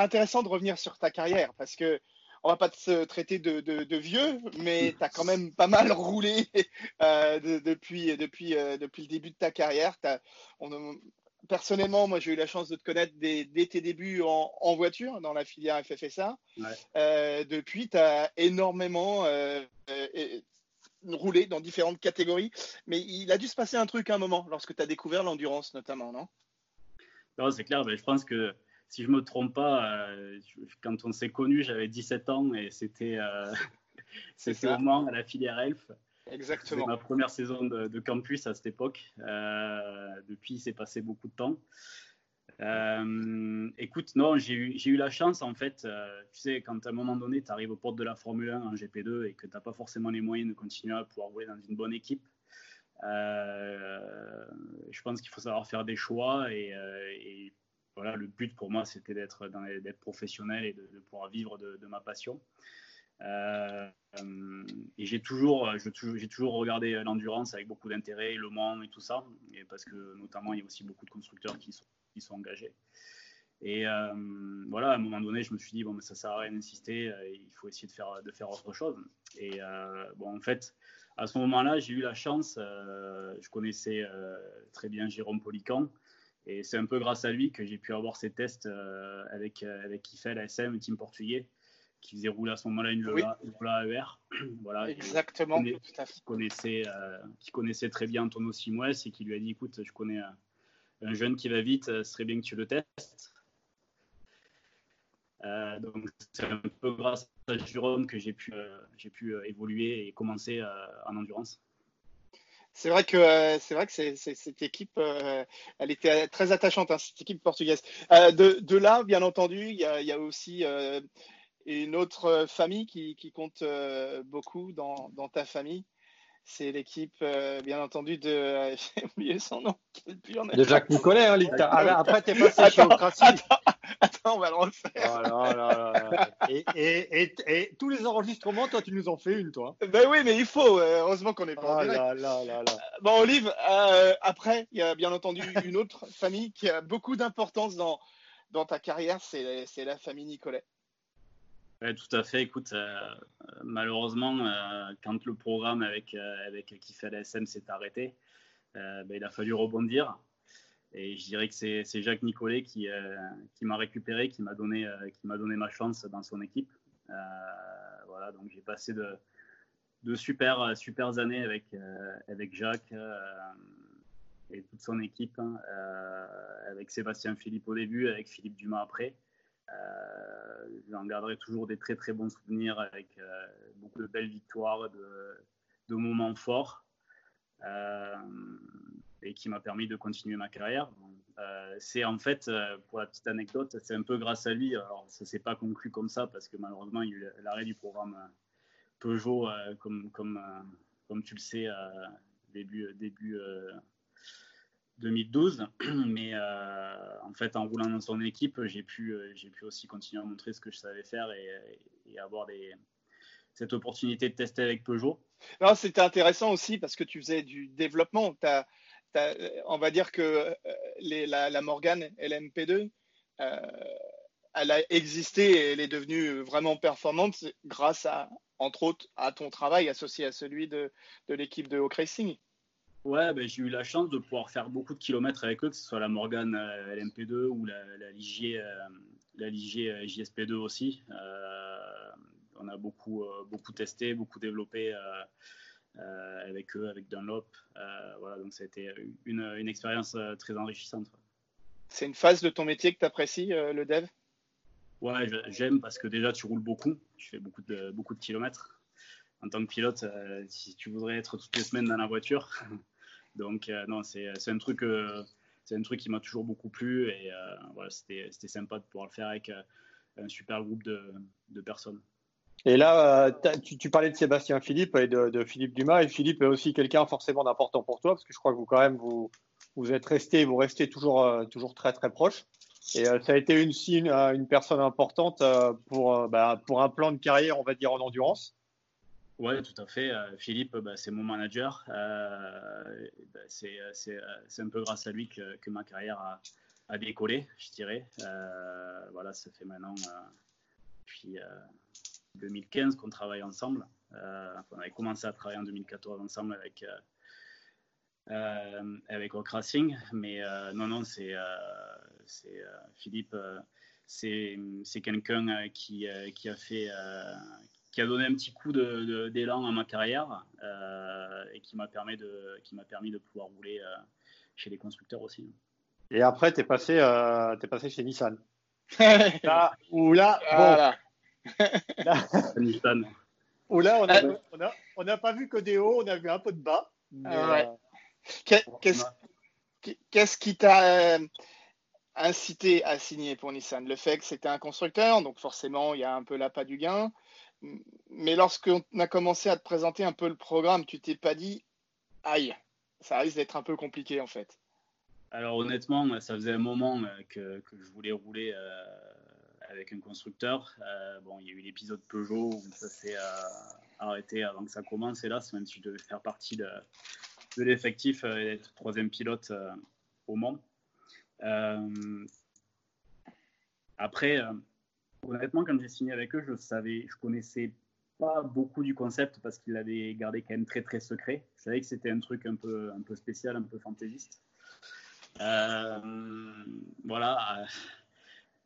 serait intéressant de revenir sur ta carrière parce que on va pas te traiter de, vieux, mais tu as quand même pas mal roulé depuis, depuis, depuis le début de ta carrière. On, personnellement, moi, j'ai eu la chance de te connaître dès, tes débuts en, voiture dans la filière FFSA. Euh, depuis, tu as énormément euh, euh, roulé dans différentes catégories. Mais il a dû se passer un truc à un moment lorsque tu as découvert l'endurance, notamment, non? Non, c'est clair. Mais je pense que si je ne me trompe pas, quand on s'est connus, j'avais 17 ans et c'était au moment à la filière ELF. Exactement. ma première saison de, campus à cette époque. Euh, depuis, il s'est passé beaucoup de temps. Euh, écoute, non, j'ai eu, eu, la chance, en fait, euh, tu sais, quand à un moment donné, tu arrives aux portes de la Formule 1 en GP2 et que tu n'as pas forcément les moyens de continuer à pouvoir rouler dans une bonne équipe, je pense qu'il faut savoir faire des choix et, voilà, le but pour moi, c'était d'être professionnel et de, pouvoir vivre de, ma passion. Euh, et j'ai toujours, j'ai toujours regardé l'endurance avec beaucoup d'intérêt, Le Mans et tout ça, parce que notamment il y a aussi beaucoup de constructeurs qui sont, engagés. Et euh, voilà, à un moment donné, je me suis dit bon, mais ça sert à rien d'insister, euh, il faut essayer de faire, de faire autre chose. Et bon, en fait, à ce moment-là, j'ai eu la chance, je connaissais très bien Jérôme Polican, et c'est un peu grâce à lui que j'ai pu avoir ces tests avec avec Kiffel, ASM, team portugais qui faisait rouler à ce moment-là une Lola, AER. voilà, Exactement. Qui, connaissait, euh, qui connaissait très bien Antonio Simoes et qui lui a dit écoute, je connais un jeune qui va vite, ce serait bien que tu le testes. Euh, donc c'est un peu grâce à Jérôme que j'ai pu, euh, j'ai pu évoluer et commencer en endurance. C'est vrai que c'est vrai que cette équipe, elle était très attachante, hein, cette équipe portugaise. De, de, là, bien entendu, il y a, il y a aussi une autre euh, famille qui, compte euh, beaucoup dans, ta famille, c'est l'équipe, euh, bien entendu, de. J'ai oublié son nom. De Jacques Nicolet, hein, ah, ben, Après, tu es passé chez Ocratie. Attends, on va le refaire. Oh et, et, tous les enregistrements, toi, tu nous en fais une, toi. Ben oui, mais il faut. heureusement qu'on est pas en oh direct. bon, Olive, après, il y a bien entendu une autre famille qui a beaucoup d'importance dans, dans ta carrière, c'est la famille Nicolet. Oui, tout à fait. Écoute, euh, malheureusement, euh, quand le programme avec, euh, avec qui fait la SM s'est arrêté, ben, il a fallu rebondir. Et je dirais que c'est Jacques Nicolet qui, qui m'a récupéré, qui m'a donné, qui donné ma chance dans son équipe. voilà, donc j'ai passé de, de super, super années avec, avec Jacques et toute son équipe, hein, avec Sébastien Philippe au début, avec Philippe Dumas après. Euh, j'en garderai toujours des très très bons souvenirs avec euh, beaucoup de belles victoires, de, moments forts euh, et qui m'a permis de continuer ma carrière. c'est en fait, pour la petite anecdote, c'est un peu grâce à lui. Alors, ça s'est pas conclu comme ça parce que malheureusement, il y a eu l'arrêt du programme Peugeot, comme, comme, comme tu le sais, début, début 2012. Mais euh, en fait, en roulant dans son équipe, j'ai pu, euh, j'ai pu aussi continuer à montrer ce que je savais faire et, avoir cette opportunité de tester avec Peugeot. C'était intéressant aussi parce que tu faisais du développement. On va dire que euh, la, la, Morgane LMP2, elle a existé et elle est devenue vraiment performante grâce à, entre autres, à ton travail associé à celui de, l'équipe de Hawk Racing. Ouais, ben, j'ai eu la chance de pouvoir faire beaucoup de kilomètres avec eux, que ce soit la Morgan euh, LMP2 ou la, la Ligier, euh, la Ligier euh, JSP2 aussi. on a beaucoup, beaucoup testé, beaucoup développé avec eux, avec Dunlop. voilà, donc ça a été une, une expérience très enrichissante. C'est une phase de ton métier que tu apprécies, le dev? Ouais, j'aime parce que déjà tu roules beaucoup, tu fais beaucoup de, beaucoup de kilomètres en tant que pilote, si tu voudrais être toutes les semaines dans la voiture, donc, euh, non, c'est un truc euh, c'est un truc qui m'a toujours beaucoup plu et euh, voilà, c'était sympa de pouvoir le faire avec un super groupe de, de personnes. Et là, tu, tu, parlais de Sébastien Philippe et de, Philippe Dumas. Et Philippe est aussi quelqu'un forcément d'important pour toi, parce que je crois que vous, quand même, vous, êtes resté, vous restez toujours, toujours très, très proche. Et ça a été une, une personne importante pour, bah, pour un plan de carrière, on va dire, en endurance. Oui, tout à fait. Euh, Philippe, bah, c'est mon manager. Euh, bah, c'est un peu grâce à lui que, ma carrière à décoller, je dirais. voilà, ça fait maintenant depuis 2015 qu'on travaille ensemble. on avait commencé à travailler en 2014 ensemble avec euh, avec Racing. Mais euh, non, non, c'est euh, Philippe, c'est quelqu'un qui, qui a fait qui a donné un petit coup d'élan de, à ma carrière et qui m'a permis de qui m'a permis de pouvoir rouler chez les constructeurs aussi. Et après, tu es passé es passé chez Nissan. là, ou là, voilà. Nissan. Ou là, on n'a on a, pas vu que des hauts, on a vu un peu de bas. ouais. Qu'est-ce qui t'a euh, incité à signer pour Nissan? Le fait que c'était un constructeur, donc forcément il y a un peu l'appât du gain. Mais lorsqu'on a commencé à te présenter un peu le programme, tu t'es pas dit, aïe, ça risque d'être un peu compliqué en fait. Alors honnêtement, ça faisait un moment euh, que, que je voulais rouler euh, avec un constructeur. bon, il y a eu l'épisode Peugeot où ça s'est arrêté avant que ça commence, hélas, même si je devais faire partie de, l'effectif euh, et être troisième pilote euh, au. Euh, après, honnêtement, quand j'ai signé avec eux, je savais, je connaissais pas beaucoup du concept parce qu'ils l'avaient gardé quand même très très secret. Je savais que c'était un truc un peu un peu spécial, un peu fantaisiste. voilà.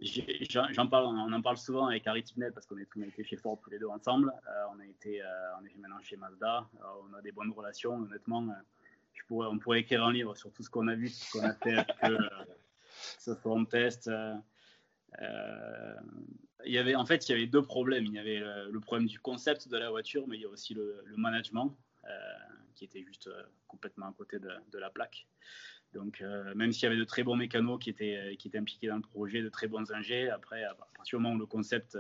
J'en parle, on en parle souvent avec Harry Tinel parce qu'on a été chez Ford tous les deux ensemble. on a été, on est maintenant chez Mazda. on a des bonnes relations. Honnêtement, on pourrait écrire un livre sur tout ce qu'on a vu, tout ce qu'on a fait euh, ce forum test. Euh, euh, il y avait, en fait, il y avait deux problèmes. Il y avait le, problème du concept de la voiture, mais il y a aussi le, management qui était juste complètement à côté de, la plaque. Donc, même s'il y avait de très bons mécanos qui étaient, qui étaient impliqués dans le projet, de très bons ingés, après, à partir du moment où le concept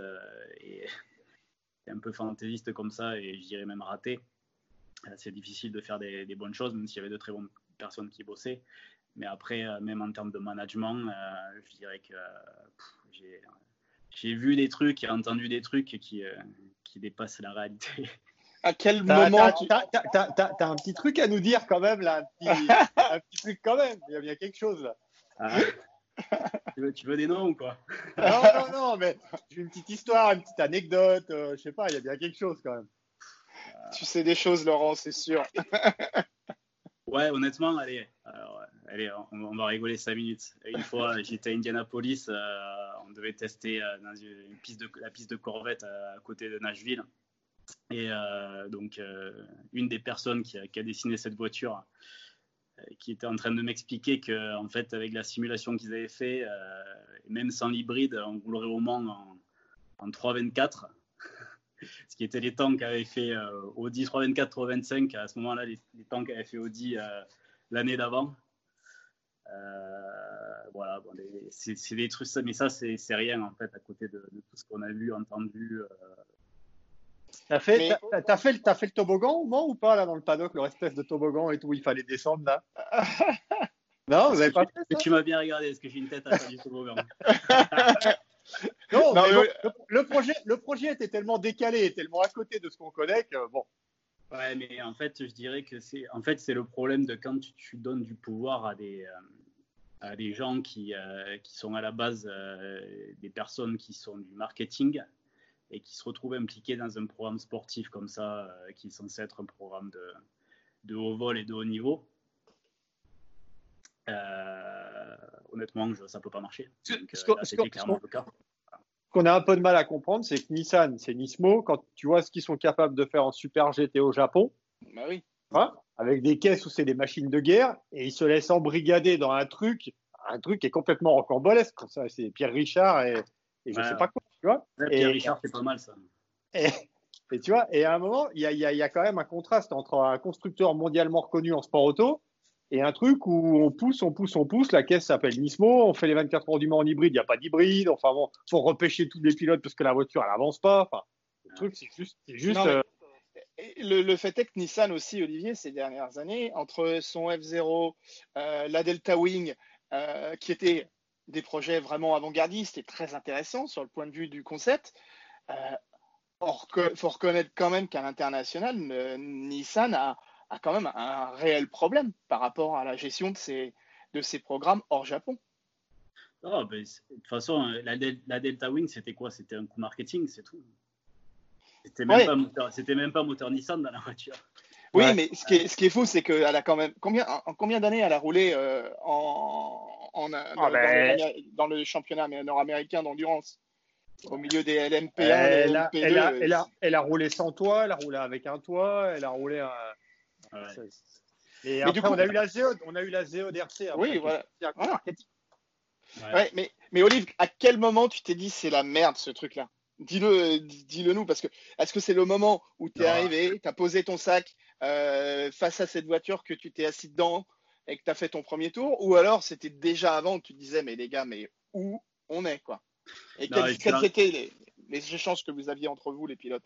est, est, un peu fantaisiste comme ça, et je dirais même raté, euh, c'est difficile de faire des, bonnes choses, même s'il y avait de très bonnes personnes qui bossaient. Mais après, euh, même en termes de management, euh, je dirais que j'ai vu des trucs et entendu des trucs qui dépassent la réalité. À quel moment tu as, un petit truc à nous dire quand même là, un petit, truc quand même. Il y a bien quelque chose là. Ah. tu, veux, des noms ou quoi? Non, non, non, mais j'ai une petite histoire, une petite anecdote. je sais pas, il y a bien quelque chose quand même. Tu sais des choses, Laurent, c'est sûr. ouais, honnêtement, allez, allez on, va rigoler 5 minutes. Une fois, j'étais à Indianapolis, euh, on devait tester euh, dans une piste de, la piste de Corvette euh, à côté de Nashville. Et donc, une des personnes qui a, dessiné cette voiture, qui était en train de m'expliquer que, en fait, avec la simulation qu'ils avaient fait, même sans l'hybride, on roulerait au Mans en, en 3,24 ce qui était les temps qu'avait fait euh, Audi 324, 325, à ce moment-là, les, temps qu'avait fait Audi euh, l'année d'avant. Euh, voilà, c'est des trucs, mais ça, c'est rien en fait à côté de, tout ce qu'on a vu, entendu. T'as fait, as, fait, as fait le toboggan au ou pas là dans le paddock, le espèce de toboggan et tout, où il fallait descendre là? Non, vous avez pas fait ça? Tu m'as bien regardé, est-ce que j'ai une tête à faire du toboggan. Non, le, projet, le projet était tellement décalé, tellement à côté de ce qu'on connaît que bon. Ouais, mais en fait, je dirais que c'est en fait c'est le problème de quand tu, donnes du pouvoir à des euh, à des gens qui, euh, qui sont à la base euh, des personnes qui sont du marketing et qui se retrouvent impliqués dans un programme sportif comme ça, qui est censé être un programme de, de haut vol et de haut niveau. honnêtement, ça ne peut pas marcher. ce, clairement le cas qu'on a un peu de mal à comprendre, c'est que Nissan, c'est Nismo. Quand tu vois ce qu'ils sont capables de faire en Super GT au Japon, bah oui. avec des caisses où c'est des machines de guerre, et ils se laissent embrigader dans un truc, un truc qui est complètement rocambolesque. C'est Pierre Richard et, et je ne sais pas quoi. Tu vois Pierre Richard, c'est pas mal ça. Et, tu vois, et à un moment, il y a, y a, quand même un contraste entre un constructeur mondialement reconnu en sport auto et un truc où on pousse, on pousse, on pousse. La caisse s'appelle Nismo. On fait les 24 heures du Mans en hybride. Il n'y a pas d'hybride. Enfin bon, faut repêcher tous les pilotes parce que la voiture, elle avance pas. Enfin, le truc, c'est juste. juste euh, le, fait est que Nissan aussi, Olivier, ces dernières années, entre son F0, euh, la Delta Wing, euh, qui étaient des projets vraiment avant-gardistes et très intéressants sur le point de vue du concept, il faut reconnaître quand même qu'à l'international, Nissan a a quand même un réel problème par rapport à la gestion de ces programmes hors Japon. Oh, ben, de toute façon, la, la Delta Wing, c'était quoi? C'était un coup marketing, c'est tout. C'était même, pas moteur, même pas moteur Nissan dans la voiture. Oui, mais ce qui est, ce qui est fou, c'est qu'elle a quand même. Combien, en combien d'années elle a roulé euh, en, en, ah, ben, dans, le championnat nord-américain d'endurance Au milieu des LMP1, elle, a, elle, a, elle, a, elle, a, roulé sans toit, elle a roulé avec un toit, elle a roulé. Un... Et après, coup, on, a eu la Zeo, on a eu la Zeo DRC. oui, voilà. Ouais. mais, mais Olive, à quel moment tu t'es dit c'est la merde ce truc-là? Dis-le dis nous, parce que est-ce que c'est le moment où tu es arrivé, tu as posé ton sac euh, face à cette voiture que tu t'es assis dedans et que tu as fait ton premier tour, ou alors c'était déjà avant que tu disais, mais les gars, mais où on est quoi? Et quelles, étaient les, les, échanges que vous aviez entre vous, les pilotes?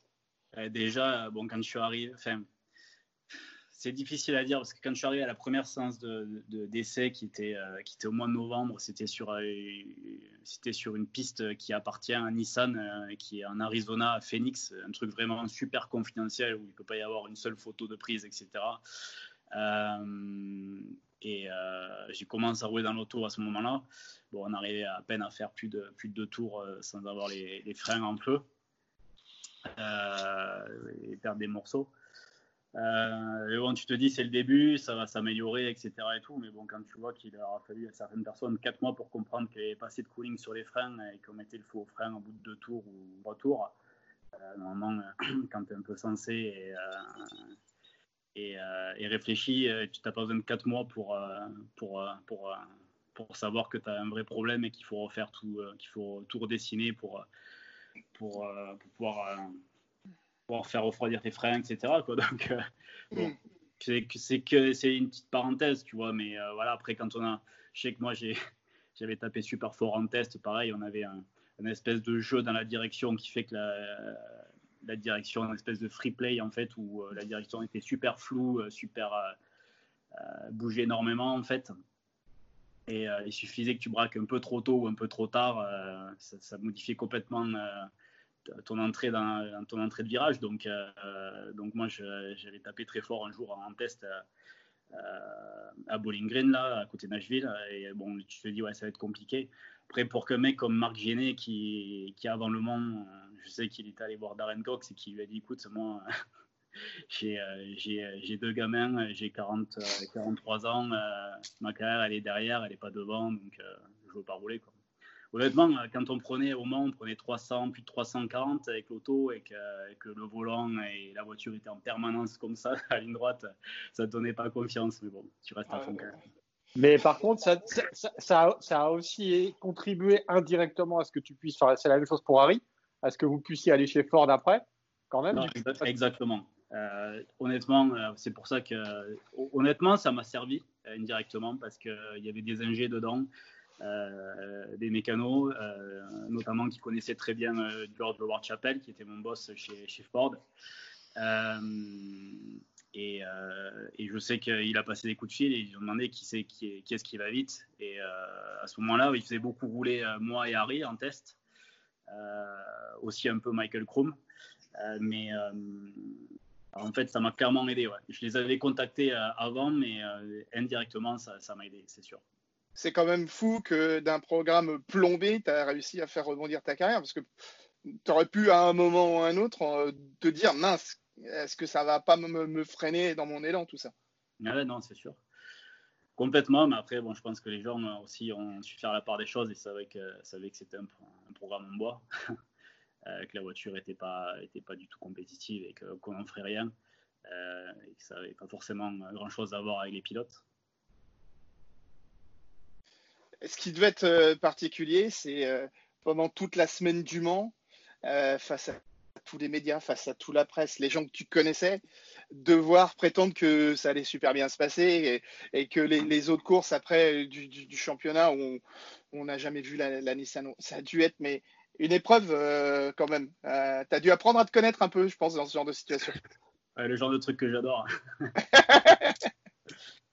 Euh, Déjà, bon, quand je suis arrivé, enfin, c'est difficile à dire parce que quand je suis arrivé à la première séance d'essai de, qui, était, euh, qui était au mois de novembre, c'était sur, euh, c'était sur une piste qui appartient à Nissan, euh, qui est en Arizona, à Phoenix, un truc vraiment super confidentiel où il ne peut pas y avoir une seule photo de prise, etc. et j'ai commencé à rouler dans l'auto à ce moment-là. Bon, on arrivait à peine à faire plus de, plus de deux tours sans avoir les, freins en feu et perdre des morceaux. Euh, bon, tu te dis c'est le début, ça va s'améliorer, etc. Et tout, mais bon, quand tu vois qu'il aura fallu à certaines personnes 4 mois pour comprendre qu'il n'y avait pas assez de cooling sur les freins et qu'on mettait le faux frein au bout de deux tours ou retour, euh, normalement, quand tu es un peu sensé et, euh, et, euh, et, réfléchi, tu n'as pas besoin de 4 mois pour, pour, pour, pour savoir que tu as un vrai problème et qu'il faut refaire tout, qu'il faut tout redessiner pour, pour, pour pouvoir pour faire refroidir tes freins, etc. Quoi. Donc, euh, bon, mm. c'est que c'est une petite parenthèse, tu vois. Mais euh, voilà, après, quand on a. Je sais que moi, j'avais tapé super fort en test. Pareil, on avait un, espèce de jeu dans la direction qui fait que la, la direction, une espèce de free play, en fait, où euh, la direction était super floue, super. bougeait énormément, en fait. Et il suffisait que tu braques un peu trop tôt ou un peu trop tard, ça, modifiait complètement ton entrée de virage. Donc, euh, donc moi, j'avais tapé très fort un jour en test euh, à Bowling Green, là, à côté de Nashville. Et bon, tu te dis, ouais, ça va être compliqué. Après, pour qu'un mec comme Marc Géné, qui, qui avant le Mans, je sais qu'il est allé voir Darren Cox et qui lui a dit, écoute, moi, j'ai deux gamins, j'ai 40, 43 ans, ma carrière, elle est derrière, elle n'est pas devant, donc je ne veux pas rouler. Quoi honnêtement, euh, quand on prenait au Mans, on prenait 300, plus de 340 avec l'auto et que, le volant et la voiture étaient en permanence comme ça, à ligne droite, ça ne donnait pas confiance. Mais bon, tu restes à fond quand même. Mais par contre, ça, ça, ça, a aussi contribué indirectement à ce que tu puisses faire. C'est la même chose pour Harry, à ce que vous puissiez aller chez Ford après, quand même. exactement. Euh, honnêtement, euh, c'est pour ça que, honnêtement, ça m'a servi indirectement parce qu'il y avait des ingés dedans. Euh, des mécanos, euh, notamment qui connaissaient très bien euh, George Howard Chappell, qui était mon boss chez, chez Ford. Et, et, je sais qu'il a passé des coups de fil et ils ont demandé qui c'est qui, est, ce qui va vite. Et à ce moment-là, il faisait beaucoup rouler moi et Harry en test, aussi un peu Michael Krum. mais en fait, ça m'a clairement aidé. Ouais. Je les avais contactés avant, mais indirectement, ça m'a aidé, c'est sûr c'est quand même fou que d'un programme plombé, tu as réussi à faire rebondir ta carrière parce que tu aurais pu à un moment ou à un autre euh, te dire mince, est-ce que ça va pas me, freiner dans mon élan tout ça? Ah Non, c'est sûr. Complètement, mais après, bon, je pense que les gens aussi ont su faire la part des choses et savaient que, savaient que c'était un, programme en bois, euh, que la voiture n'était pas, était pas du tout compétitive et qu'on n'en ferait rien euh, et que ça n'avait pas forcément grand-chose à voir avec les pilotes. Ce qui devait être euh, particulier, c'est euh, pendant toute la semaine du Mans, euh, face à tous les médias, face à toute la presse, les gens que tu connaissais, devoir prétendre que ça allait super bien se passer et, que les, autres courses après du, championnat où on n'a jamais vu la, Nissan, ça a dû être mais une épreuve quand même. tu as dû apprendre à te connaître un peu, je pense, dans ce genre de situation. le genre de truc que j'adore.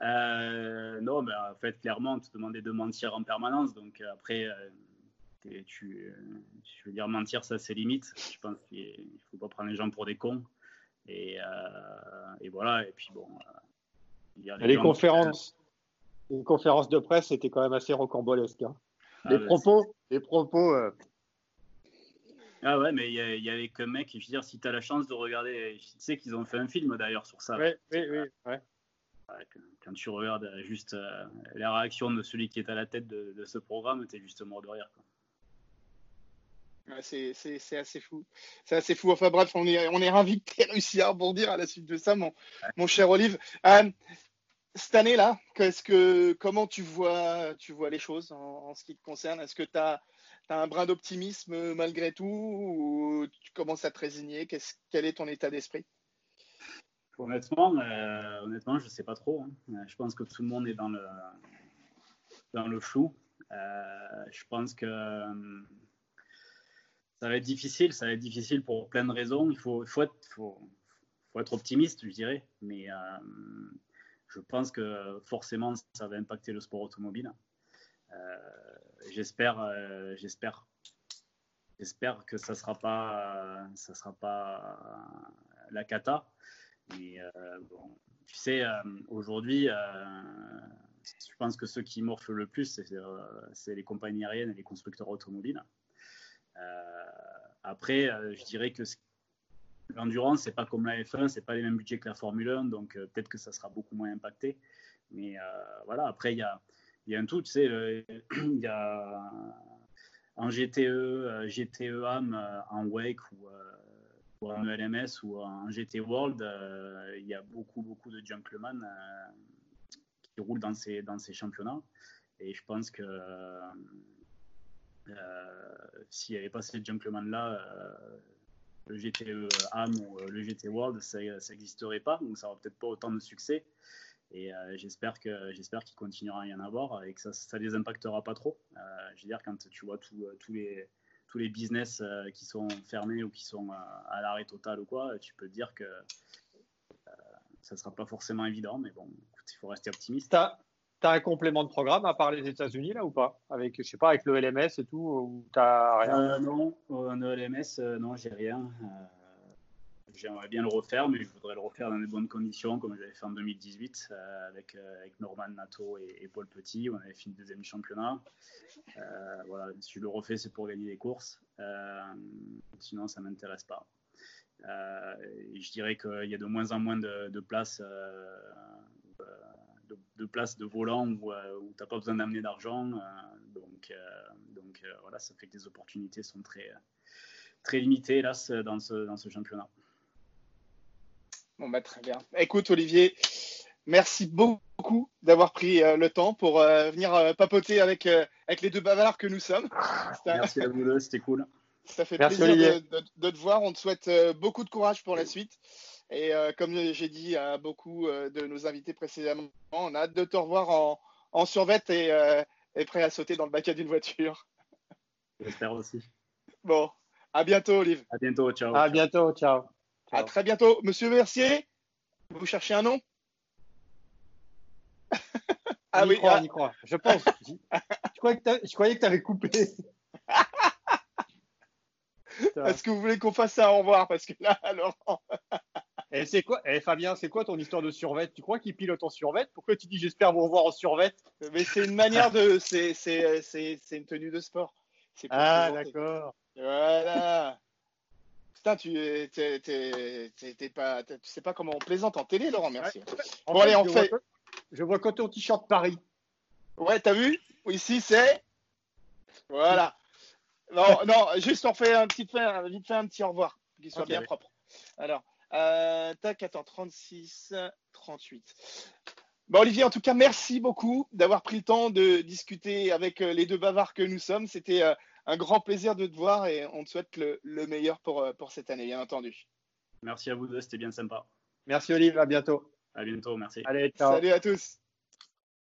Euh, non, mais en fait, clairement, on te demandait de mentir en permanence. Donc euh, après, euh, tu, je veux dire, mentir, ça c'est limite. Je pense qu'il ne faut pas prendre les gens pour des cons. Et, et voilà. Et puis bon. Il y a les, conférences. Une conférence de presse, c'était quand même assez rocambolesque. Hein. les propos, les propos. Euh. Ah ouais, mais il y, avait qu'un mec, je veux dire, si tu as la chance de regarder, tu sais qu'ils ont fait un film d'ailleurs sur ça. Oui, oui, oui. Ouais. Quand tu regardes juste euh, la réaction de celui qui est à la tête de, ce programme, tu es juste mort de rire. C'est assez fou. C'est assez fou. Enfin bref, on est, on est ravis que à à la suite de ça, mon, cher Olive. Euh, cette année-là, comment tu vois, tu vois les choses en, ce qui te concerne? Est-ce que tu as, un brin d'optimisme malgré tout ou tu commences à te résigner? Quel est ton état d'esprit? Honnêtement, euh, honnêtement, je ne sais pas trop. Hein. Euh, je pense que tout le monde est dans le, flou. Euh, je pense que ça va être difficile. Ça va être difficile pour plein de raisons. Il faut, être, optimiste, je dirais. Mais je pense que forcément, ça va impacter le sport automobile. Euh, j'espère, euh, j'espère, que ça sera pas, ça sera pas la cata. Mais euh, bon, tu sais, aujourd'hui, je pense que ceux qui morflent le plus, c'est les compagnies aériennes et les constructeurs automobiles. Après, je dirais que ce L'endurance, c'est pas comme la F1, c'est pas les mêmes budgets que la Formule 1, donc euh, peut-être que ça sera beaucoup moins impacté. Mais euh, voilà, après, il y a, un tout, tu sais, il y a en GTE, GTE AM en Wake ou, en LMS ou en GT World, euh, il y a beaucoup, beaucoup de gentlemen qui roulent dans ces, dans ces championnats. Et je pense que s'il n'y avait pas ces gentlemen-là, le GTE AM ou euh, le GT World, ça n'existerait pas, donc ça n'aura peut-être pas autant de succès. Et euh, j'espère qu'il continuera à y en avoir et que ça, ça les impactera pas trop. Euh, je veux dire, quand tu vois tous les business qui sont fermés ou qui sont à l'arrêt total ou quoi, tu peux dire que ça sera pas forcément évident, mais bon, il faut rester optimiste. Tu as un complément de programme à part les États-Unis là ou pas? Avec, je sais pas, avec le LMS et tout ou t'as rien? Euh, Non, un LMS, euh, non, j'ai rien. Euh, j'aimerais bien le refaire, mais je voudrais le refaire dans de bonnes conditions, comme j'avais fait en 2018 avec, avec Norman Nato et, Paul Petit. On avait fini deuxième championnat. voilà, si je le refais, c'est pour gagner des courses. sinon, ça m'intéresse pas. je dirais qu'il y a de moins en moins de, de places de, place de volant où, euh, tu n'as pas besoin d'amener d'argent. Euh, donc, euh, donc voilà, ça fait que les opportunités sont très, très limitées là, dans, ce, dans ce championnat. Bon, bah, très bien. Écoute, Olivier, merci beaucoup d'avoir pris le temps pour venir papoter avec, avec les deux bavards que nous sommes. Merci à vous deux, c'était cool. Ça fait plaisir de, te voir. On te souhaite beaucoup de courage pour la suite. Et euh, comme j'ai dit à beaucoup euh, de nos invités précédemment, on a hâte de te revoir en, en survette et, euh, et, prêt à sauter dans le bac d'une voiture. J'espère aussi. Bon, à bientôt, Olive. À bientôt, ciao. À bientôt, ciao. À très bientôt. Monsieur Mercier, vous cherchez un nom? Ah oui, croit, on y croit. Je pense. je, croyais que tu avais coupé. Est-ce que vous voulez qu'on fasse ça au revoir? Parce que là, Laurent. Et c'est quoi, eh, Fabien, c'est quoi ton histoire de survette Tu crois qu'il pilote en survette Pourquoi tu dis j'espère vous revoir en survette Mais c'est une manière de. C'est, c'est, c'est, c'est une tenue de sport. Ah, d'accord. Voilà. Putain, tu t'es, t'es, pas, tu sais pas comment on plaisante en télé, Laurent, merci. Bon, allez, on je fait. Vois, je vois quand ton t-shirt Paris. Ouais, t'as vu? Ici, c'est. Voilà. Non, non, juste on fait un petit, vite fait un petit au revoir, qu'il soit bien propre. Alors. Euh, tac, attends, 36, 38. Bon, Olivier, en tout cas, merci beaucoup d'avoir pris le temps de discuter avec euh, les deux bavards que nous sommes. C'était euh, un grand plaisir de te voir et on te souhaite le, meilleur pour, pour cette année, bien entendu. Merci à vous deux, c'était bien sympa. Merci Olivier, à bientôt. À bientôt, merci. Allez, ciao. Salut à tous.